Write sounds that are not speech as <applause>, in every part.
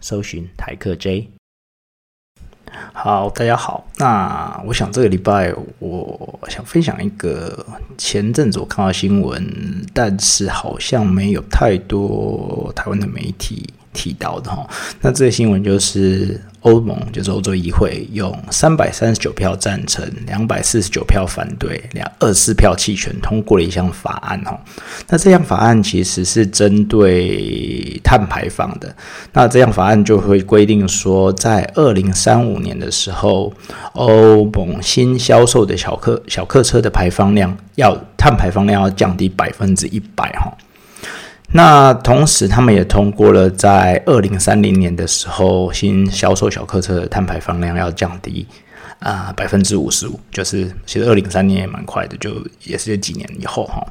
搜寻台客 J。好，大家好。那我想这个礼拜我想分享一个前阵子我看到新闻，但是好像没有太多台湾的媒体。提到的哈，那这个新闻就是欧盟，就是欧洲议会用三百三十九票赞成，两百四十九票反对，两二四票弃权通过了一项法案哈。那这项法案其实是针对碳排放的。那这样法案就会规定说，在二零三五年的时候，欧盟新销售的小客小客车的排放量要碳排放量要降低百分之一百哈。那同时，他们也通过了，在二零三零年的时候，新销售小客车的碳排放量要降低啊百分之五十五。就是其实二零三年也蛮快的，就也是几年以后哈。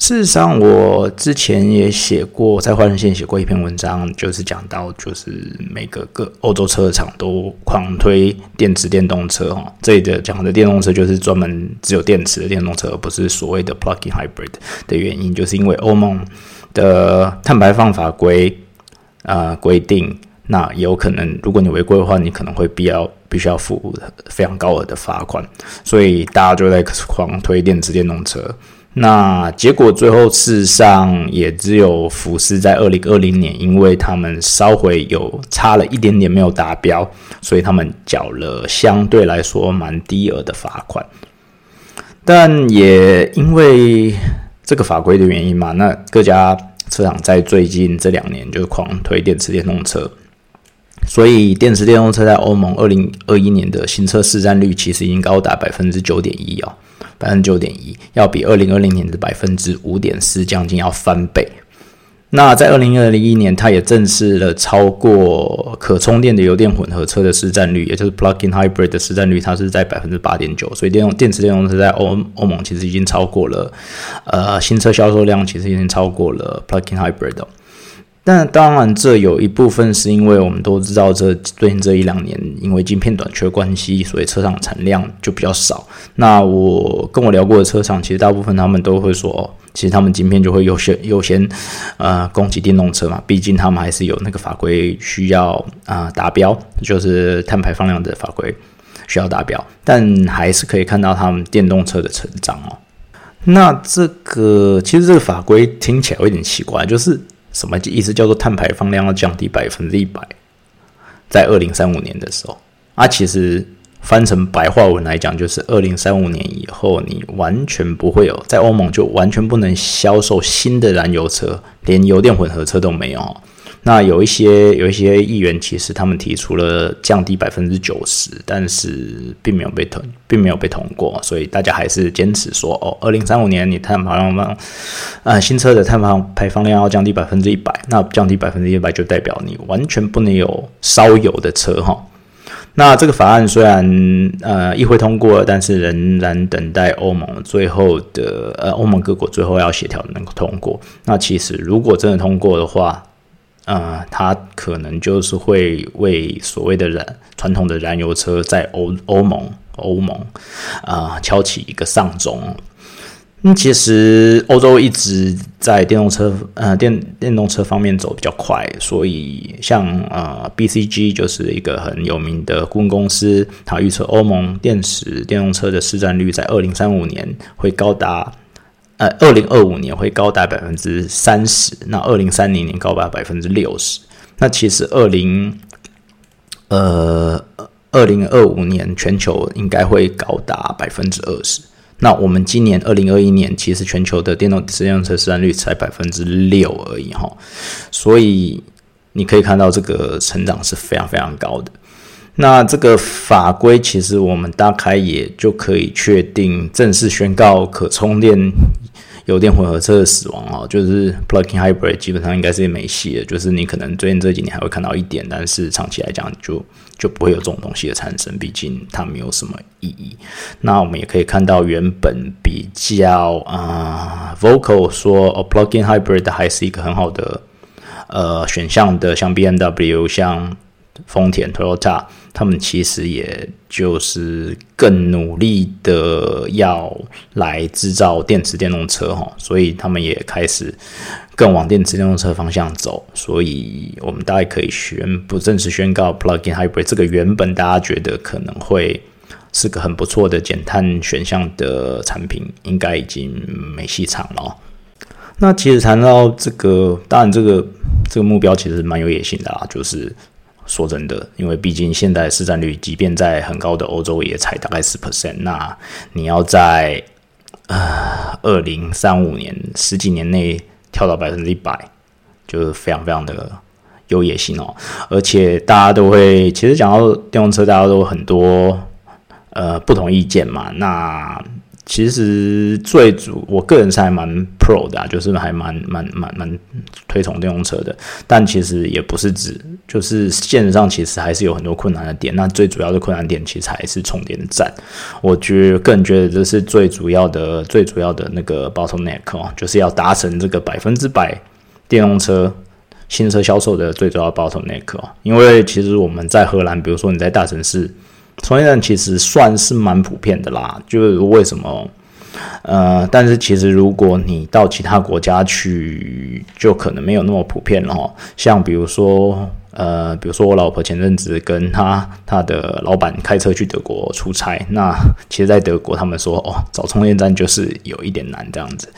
事实上，我之前也写过，在换人线写过一篇文章，就是讲到，就是每个各欧洲车厂都狂推电池电动车哈。这里的讲的电动车就是专门只有电池的电动车，而不是所谓的 plug-in hybrid 的原因，就是因为欧盟。的碳排放法规啊规定，那有可能如果你违规的话，你可能会必要必须要付非常高额的罚款，所以大家就在狂推电池电动车。那结果最后事实上也只有福斯在二零二零年，因为他们稍微有差了一点点没有达标，所以他们缴了相对来说蛮低额的罚款。但也因为这个法规的原因嘛，那各家车厂在最近这两年就狂推电池电动车，所以电池电动车在欧盟二零二一年的新车市占率其实已经高达百分之九点一哦，百分之九点一，要比二零二零年的百分之五点四将近要翻倍。那在二零二零一年，它也正式了超过可充电的油电混合车的市占率，也就是 plug-in hybrid 的市占率，它是在百分之八点九。所以电动电池电动车在欧欧盟其实已经超过了，呃，新车销售量其实已经超过了 plug-in hybrid。但当然，这有一部分是因为我们都知道，这最近这一两年因为晶片短缺关系，所以车厂产量就比较少。那我跟我聊过的车厂，其实大部分他们都会说。其实他们晶片就会优先优先，呃，供给电动车嘛，毕竟他们还是有那个法规需要啊达标，就是碳排放量的法规需要达标，但还是可以看到他们电动车的成长哦。那这个其实这个法规听起来有点奇怪，就是什么意思？叫做碳排放量要降低百分之一百，在二零三五年的时候啊，其实。翻成白话文来讲，就是二零三五年以后，你完全不会有在欧盟就完全不能销售新的燃油车，连油电混合车都没有。那有一些有一些议员其实他们提出了降低百分之九十，但是并没有被通，并没有被通过，所以大家还是坚持说，哦，二零三五年你碳排放量，呃，新车的碳排放排放量要降低百分之一百，那降低百分之一百就代表你完全不能有烧油的车，哈。那这个法案虽然呃议会通过了，但是仍然等待欧盟最后的呃欧盟各国最后要协调能够通过。那其实如果真的通过的话，呃，它可能就是会为所谓的燃传统的燃油车在欧欧盟欧盟啊敲起一个丧钟。嗯，其实欧洲一直在电动车，呃，电电动车方面走比较快，所以像呃，BCG 就是一个很有名的顾问公司，它预测欧盟电池电动车的市占率在二零三五年会高达，呃，二零二五年会高达百分之三十，那二零三零年高达百分之六十，那其实二零，呃，二零二五年全球应该会高达百分之二十。那我们今年二零二一年，其实全球的电动电动车市占率才百分之六而已哈，所以你可以看到这个成长是非常非常高的。那这个法规其实我们大概也就可以确定，正式宣告可充电油电混合车的死亡哦，就是 plug-in hybrid 基本上应该是没戏了。就是你可能最近这几年还会看到一点，但是长期来讲就就不会有这种东西的产生，毕竟它没有什么意义。那我们也可以看到，原本比较啊 vocal 说哦 plug-in hybrid 还是一个很好的呃选项的，像 B M W 像。丰田、Toyota，他们其实也就是更努力的要来制造电池电动车哈，所以他们也开始更往电池电动车方向走。所以我们大概可以宣布正式宣告，Plug-in Hybrid 这个原本大家觉得可能会是个很不错的减碳选项的产品，应该已经没戏场了。那其实谈到这个，当然这个这个目标其实蛮有野心的啊，就是。说真的，因为毕竟现在市占率，即便在很高的欧洲，也才大概十 percent。那你要在呃二零三五年十几年内跳到百分之一百，就是非常非常的有野心哦。而且大家都会，其实讲到电动车，大家都很多呃不同意见嘛。那其实最主，我个人是还蛮 pro 的，就是还蛮蛮蛮蛮推崇电动车的。但其实也不是指，就是现实上其实还是有很多困难的点。那最主要的困难点其实还是充电站。我觉个人觉得这是最主要的、最主要的那个 bottleneck 哦，就是要达成这个百分之百电动车新车销售的最主要 bottleneck 哦。因为其实我们在荷兰，比如说你在大城市。充电站其实算是蛮普遍的啦，就是为什么？呃，但是其实如果你到其他国家去，就可能没有那么普遍了哈。像比如说。呃，比如说我老婆前阵子跟她她的老板开车去德国出差，那其实，在德国他们说，哦，找充电站就是有一点难这样子。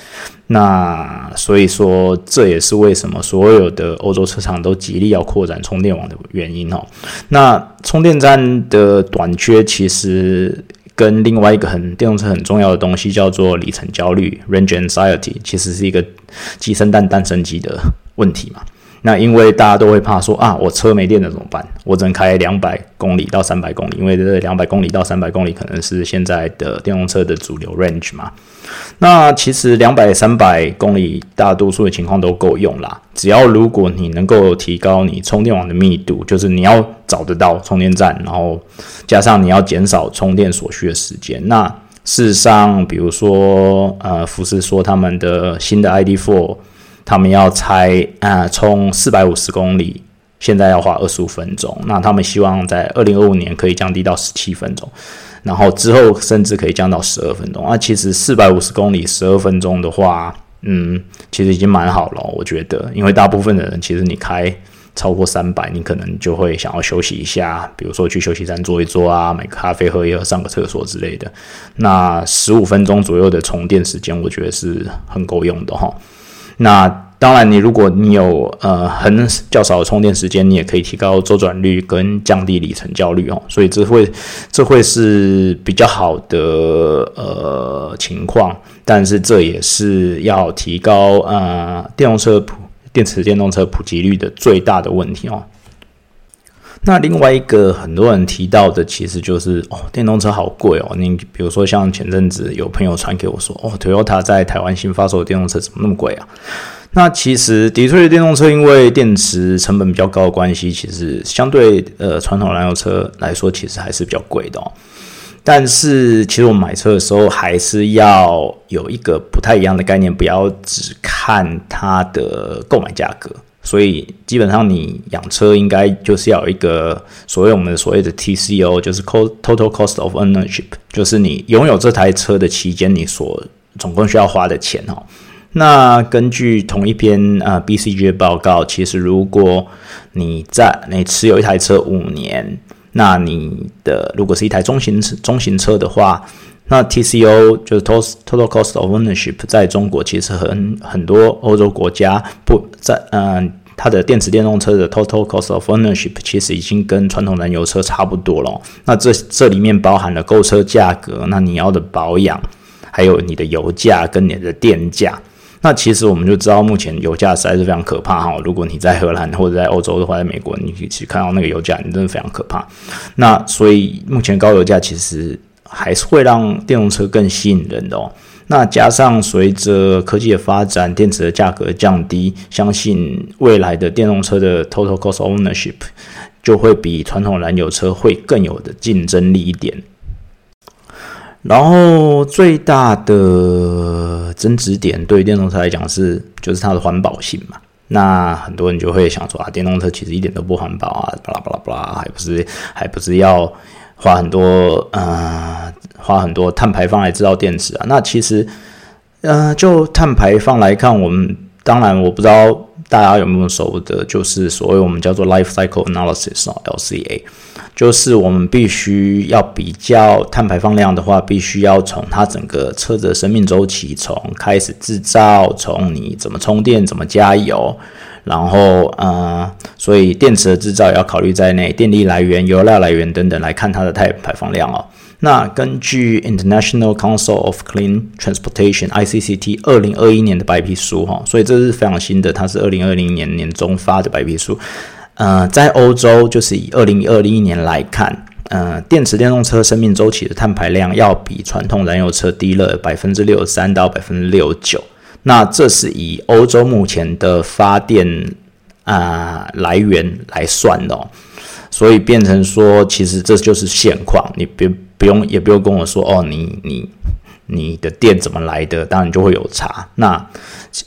那所以说，这也是为什么所有的欧洲车厂都极力要扩展充电网的原因哦。那充电站的短缺，其实跟另外一个很电动车很重要的东西叫做里程焦虑 （range anxiety），其实是一个鸡生蛋蛋生鸡的问题嘛。那因为大家都会怕说啊，我车没电了怎么办？我只能开两百公里到三百公里，因为这两百公里到三百公里可能是现在的电动车的主流 range 嘛。那其实两百三百公里大多数的情况都够用啦。只要如果你能够提高你充电网的密度，就是你要找得到充电站，然后加上你要减少充电所需的时间。那事实上，比如说呃，福斯说他们的新的 ID.4。他们要拆啊，充四百五十公里，现在要花二十五分钟。那他们希望在二零二五年可以降低到十七分钟，然后之后甚至可以降到十二分钟。那其实四百五十公里十二分钟的话，嗯，其实已经蛮好了，我觉得。因为大部分的人其实你开超过三百，你可能就会想要休息一下，比如说去休息站坐一坐啊，买个咖啡喝一喝，上个厕所之类的。那十五分钟左右的充电时间，我觉得是很够用的哈。那当然，你如果你有呃很较少的充电时间，你也可以提高周转率跟降低里程焦虑哦。所以这会这会是比较好的呃情况，但是这也是要提高啊电动车普电池电动车普及率的最大的问题哦。那另外一个很多人提到的，其实就是哦，电动车好贵哦。你比如说像前阵子有朋友传给我说，哦，Toyota 在台湾新发售的电动车怎么那么贵啊？那其实的确，电动车因为电池成本比较高的关系，其实相对呃传统燃油车来说，其实还是比较贵的哦。但是其实我们买车的时候，还是要有一个不太一样的概念，不要只看它的购买价格。所以基本上，你养车应该就是要有一个所谓我们所谓的 TCO，就是 Total Cost of Ownership，就是你拥有这台车的期间，你所总共需要花的钱哦。那根据同一篇呃 BCG 的报告，其实如果你在你持有一台车五年，那你的如果是一台中型中型车的话，那 TCO 就是 Total Cost of Ownership，在中国其实很很多欧洲国家不在，嗯，它的电池电动车的 Total Cost of Ownership 其实已经跟传统燃油车差不多了。那这这里面包含了购车价格，那你要的保养，还有你的油价跟你的电价。那其实我们就知道，目前油价实在是非常可怕哈。如果你在荷兰或者在欧洲的话，在美国，你可以去看到那个油价，你真的非常可怕。那所以目前高油价其实。还是会让电动车更吸引人的哦。那加上随着科技的发展，电池的价格降低，相信未来的电动车的 total cost ownership 就会比传统燃油车会更有的竞争力一点。然后最大的增值点对于电动车来讲是，就是它的环保性嘛。那很多人就会想说啊，电动车其实一点都不环保啊，巴拉巴拉巴拉，还不是还不是要花很多呃花很多碳排放来制造电池啊？那其实呃就碳排放来看，我们当然我不知道大家有没有熟的，就是所谓我们叫做 life cycle analysis 啊，LCA。就是我们必须要比较碳排放量的话，必须要从它整个车子的生命周期，从开始制造，从你怎么充电、怎么加油，然后呃，所以电池的制造也要考虑在内，电力来源、油料来源等等来看它的碳排放量哦。那根据 International Council of Clean Transportation（ICCT） 二零二一年的白皮书哈，所以这是非常新的，它是二零二零年年中发的白皮书。呃，在欧洲，就是以二零二一年来看，呃，电池电动车生命周期的碳排量要比传统燃油车低了百分之六十三到百分之六九。那这是以欧洲目前的发电啊来源来算的，所以变成说，其实这就是现况。你别不用，也不用跟我说哦，你你。你的电怎么来的？当然就会有差。那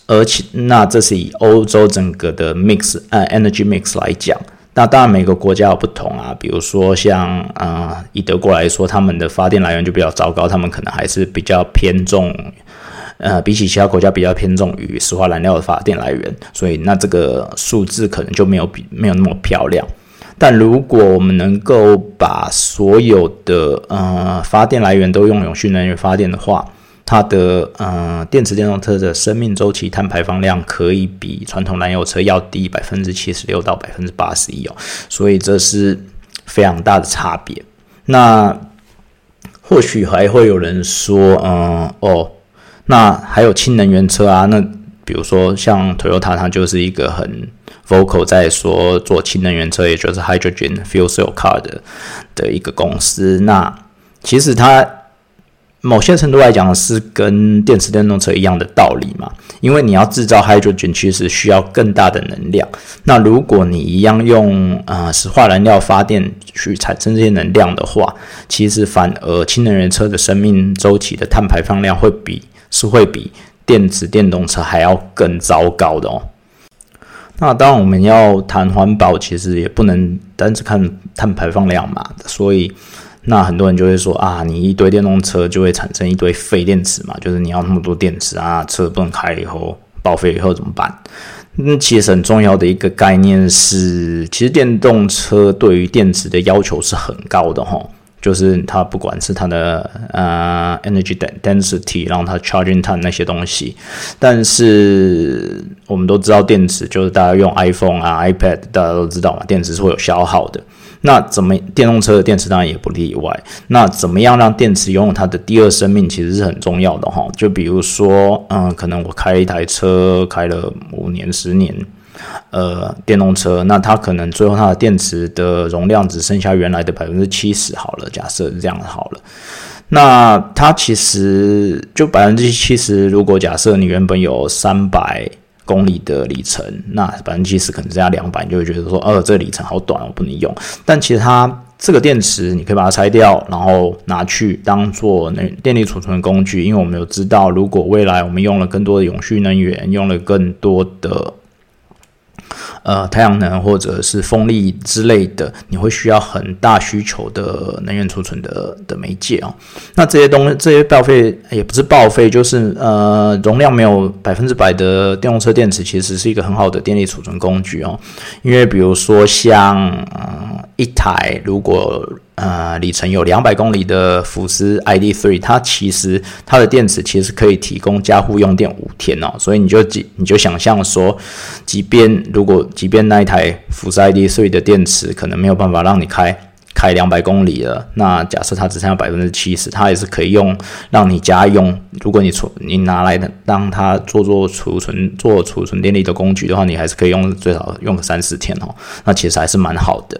而且那这是以欧洲整个的 mix 呃 energy mix 来讲。那当然每个国家有不同啊。比如说像啊以德国来说，他们的发电来源就比较糟糕，他们可能还是比较偏重呃比起其他国家比较偏重于石化燃料的发电来源。所以那这个数字可能就没有比没有那么漂亮。但如果我们能够把所有的呃发电来源都用永续能源发电的话，它的呃电池电动车的生命周期碳排放量可以比传统燃油车要低百分之七十六到百分之八十一哦，所以这是非常大的差别。那或许还会有人说，嗯哦，那还有氢能源车啊，那比如说像 Toyota，它就是一个很。Vocal 在说做氢能源车，也就是 Hydrogen Fuel Cell Car 的的一个公司。那其实它某些程度来讲是跟电池电动车一样的道理嘛，因为你要制造 Hydrogen，其实需要更大的能量。那如果你一样用呃石化燃料发电去产生这些能量的话，其实反而氢能源车的生命周期的碳排放量会比是会比电池电动车还要更糟糕的哦。那当然，我们要谈环保，其实也不能单只看碳排放量嘛。所以，那很多人就会说啊，你一堆电动车就会产生一堆废电池嘛，就是你要那么多电池啊，车不能开以后报废以后怎么办？那其实很重要的一个概念是，其实电动车对于电池的要求是很高的哈。就是它不管是它的呃 energy density，让它 charging time 那些东西，但是我们都知道电池就是大家用 iPhone 啊 iPad，大家都知道嘛，电池是会有消耗的。那怎么电动车的电池当然也不例外。那怎么样让电池拥有它的第二生命，其实是很重要的哈。就比如说，嗯，可能我开一台车开了五年、十年。呃，电动车，那它可能最后它的电池的容量只剩下原来的百分之七十好了，假设是这样好了。那它其实就百分之七十，如果假设你原本有三百公里的里程，那百分之七十可能剩下两百，你就会觉得说，呃，这个里程好短，我不能用。但其实它这个电池，你可以把它拆掉，然后拿去当做那电力储存的工具，因为我们有知道，如果未来我们用了更多的永续能源，用了更多的。呃，太阳能或者是风力之类的，你会需要很大需求的能源储存的的媒介哦。那这些东西，这些报废也不是报废，就是呃，容量没有百分之百的电动车电池，其实是一个很好的电力储存工具哦。因为比如说像呃一台如果呃，里程有两百公里的福斯 ID.3，它其实它的电池其实可以提供家户用电五天哦，所以你就即你就想象说，即便如果即便那一台福斯 ID.3 的电池可能没有办法让你开。开两百公里了，那假设它只剩下百分之七十，它也是可以用让你家用。如果你储你拿来当它做做储存做储存电力的工具的话，你还是可以用最少用个三四天哦。那其实还是蛮好的。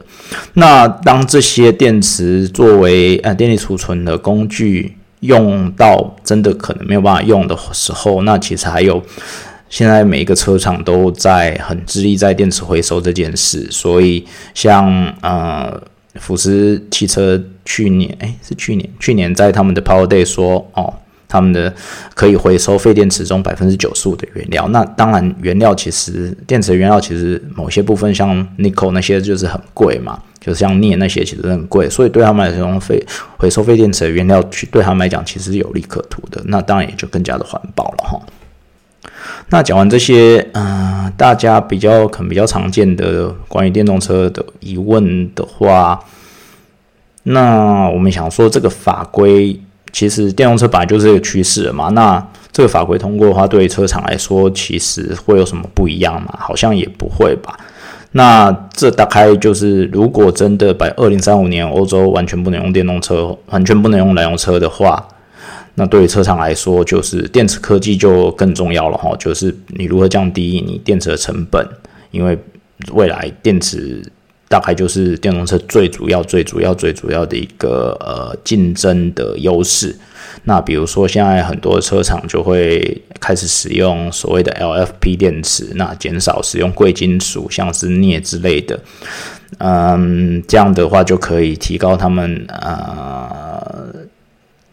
那当这些电池作为呃电力储存的工具用到真的可能没有办法用的时候，那其实还有现在每一个车厂都在很致力在电池回收这件事，所以像呃福斯汽车去年哎是去年去年在他们的 Power Day 说哦。他们的可以回收废电池中百分之九十五的原料，那当然原料其实电池原料其实某些部分像 nickel 那些就是很贵嘛，就是像镍那些其实很贵，所以对他们来说废回收废电池的原料去对他们来讲其实有利可图的，那当然也就更加的环保了哈。那讲完这些，嗯，大家比较可能比较常见的关于电动车的疑问的话，那我们想说这个法规。其实电动车本来就是一个趋势嘛，那这个法规通过的话，对于车厂来说，其实会有什么不一样嘛？好像也不会吧。那这大概就是，如果真的把二零三五年欧洲完全不能用电动车，完全不能用燃油车的话，那对于车厂来说，就是电池科技就更重要了哈。就是你如何降低你电池的成本，因为未来电池。大概就是电动车最主要、最主要、最主要的一个呃竞争的优势。那比如说，现在很多车厂就会开始使用所谓的 LFP 电池，那减少使用贵金属，像是镍之类的。嗯，这样的话就可以提高他们呃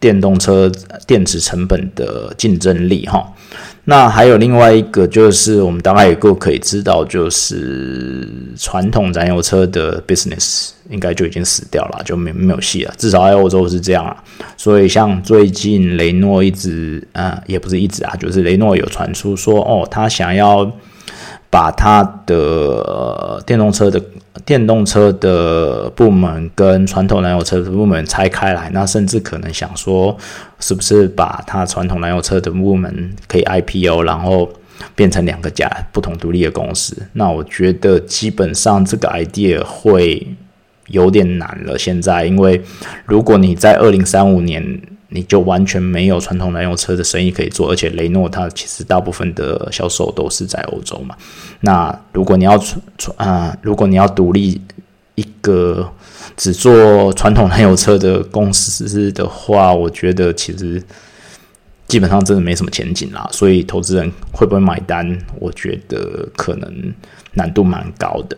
电动车电池成本的竞争力哈。那还有另外一个，就是我们大概也够可以知道，就是传统燃油车的 business 应该就已经死掉了，就没没有戏了。至少在欧洲是这样啊。所以像最近雷诺一直，呃，也不是一直啊，就是雷诺有传出说，哦，他想要把他的电动车的。电动车的部门跟传统燃油车的部门拆开来，那甚至可能想说，是不是把它传统燃油车的部门可以 IPO，然后变成两个家不同独立的公司？那我觉得基本上这个 idea 会有点难了。现在，因为如果你在二零三五年。你就完全没有传统燃油车的生意可以做，而且雷诺它其实大部分的销售都是在欧洲嘛。那如果你要传传啊，如果你要独立一个只做传统燃油车的公司的话，我觉得其实基本上真的没什么前景啦。所以投资人会不会买单？我觉得可能难度蛮高的。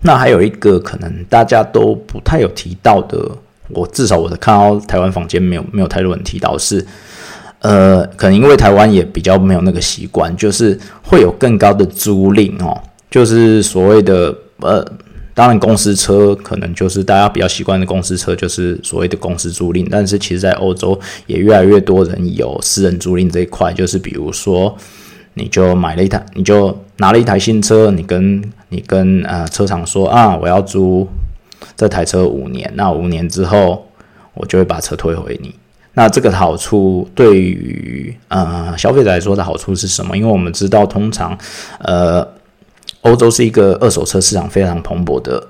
那还有一个可能大家都不太有提到的。我至少我的看到台湾房间没有没有太多人提到是，呃，可能因为台湾也比较没有那个习惯，就是会有更高的租赁哦，就是所谓的呃，当然公司车可能就是大家比较习惯的公司车，就是所谓的公司租赁，但是其实在欧洲也越来越多人有私人租赁这一块，就是比如说你就买了一台，你就拿了一台新车，你跟你跟呃车厂说啊，我要租。这台车五年，那五年之后我就会把车退回你。那这个好处对于呃消费者来说的好处是什么？因为我们知道，通常呃欧洲是一个二手车市场非常蓬勃的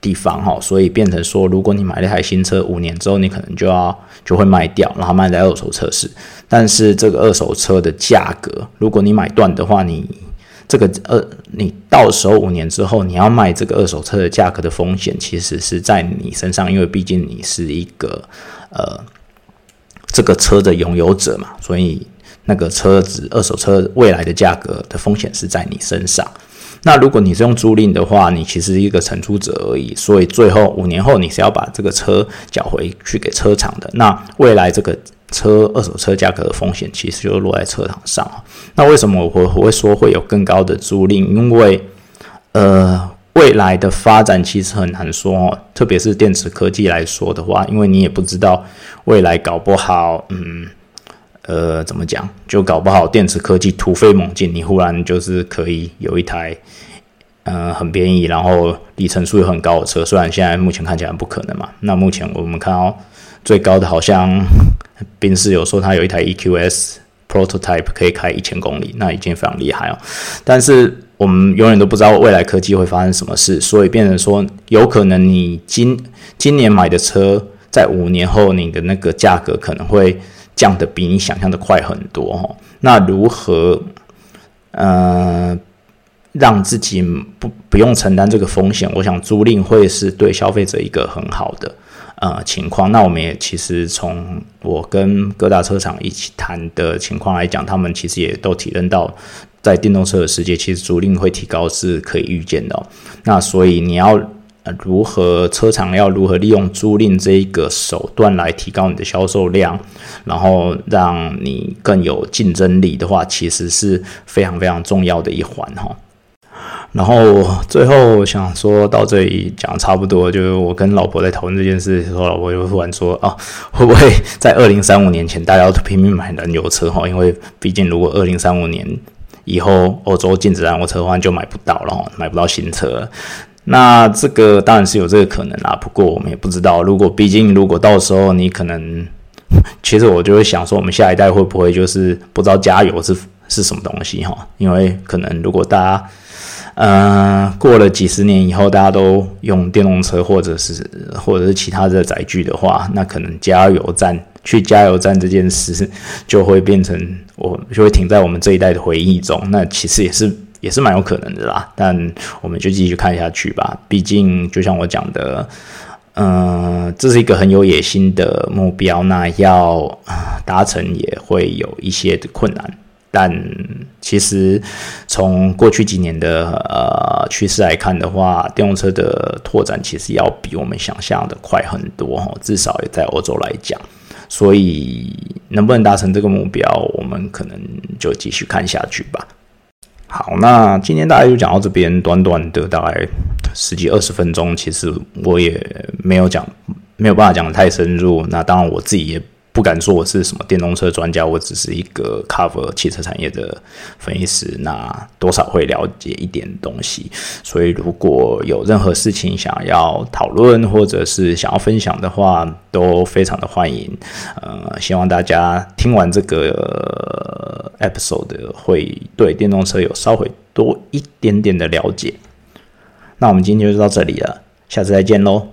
地方哈，所以变成说，如果你买了一台新车，五年之后你可能就要就会卖掉，然后卖在二手车市。但是这个二手车的价格，如果你买断的话，你这个二，你到时候五年之后你要卖这个二手车的价格的风险，其实是在你身上，因为毕竟你是一个呃这个车的拥有者嘛，所以那个车子二手车未来的价格的风险是在你身上。那如果你是用租赁的话，你其实一个承租者而已，所以最后五年后你是要把这个车缴回去给车厂的。那未来这个。车二手车价格的风险其实就落在车厂上那为什么我我会说会有更高的租赁？因为呃，未来的发展其实很难说，特别是电池科技来说的话，因为你也不知道未来搞不好，嗯，呃，怎么讲？就搞不好电池科技突飞猛进，你忽然就是可以有一台呃很便宜，然后里程数又很高的车。虽然现在目前看起来不可能嘛。那目前我们看到最高的好像。宾士有说他有一台 EQS prototype 可以开一千公里，那已经非常厉害哦。但是我们永远都不知道未来科技会发生什么事，所以变成说，有可能你今今年买的车，在五年后你的那个价格可能会降的比你想象的快很多哈。那如何呃让自己不不用承担这个风险？我想租赁会是对消费者一个很好的。呃情况。那我们也其实从我跟各大车厂一起谈的情况来讲，他们其实也都体认到，在电动车的世界，其实租赁会提高是可以预见的。那所以你要。如何车厂要如何利用租赁这一个手段来提高你的销售量，然后让你更有竞争力的话，其实是非常非常重要的一环哈。然后最后想说到这里讲差不多，就是我跟老婆在讨论这件事的时候，老婆就突然说啊，会不会在二零三五年前大家都拼命买燃油车哈？因为毕竟如果二零三五年以后欧洲禁止燃油车的话，就买不到了，买不到新车。那这个当然是有这个可能啦，不过我们也不知道。如果毕竟如果到时候你可能，<laughs> 其实我就会想说，我们下一代会不会就是不知道加油是是什么东西哈？因为可能如果大家，嗯，过了几十年以后，大家都用电动车或者是或者是其他的载具的话，那可能加油站去加油站这件事 <laughs> 就会变成我就会停在我们这一代的回忆中。那其实也是。也是蛮有可能的啦，但我们就继续看下去吧。毕竟，就像我讲的，嗯，这是一个很有野心的目标，那要达成也会有一些的困难。但其实从过去几年的呃趋势来看的话，电动车的拓展其实要比我们想象的快很多哈，至少也在欧洲来讲。所以，能不能达成这个目标，我们可能就继续看下去吧。好，那今天大概就讲到这边，短短的大概十几二十分钟，其实我也没有讲，没有办法讲的太深入。那当然我自己也。不敢说我是什么电动车专家，我只是一个 cover 汽车产业的分析师，那多少会了解一点东西。所以如果有任何事情想要讨论或者是想要分享的话，都非常的欢迎。呃，希望大家听完这个 episode 会对电动车有稍微多一点点的了解。那我们今天就到这里了，下次再见喽。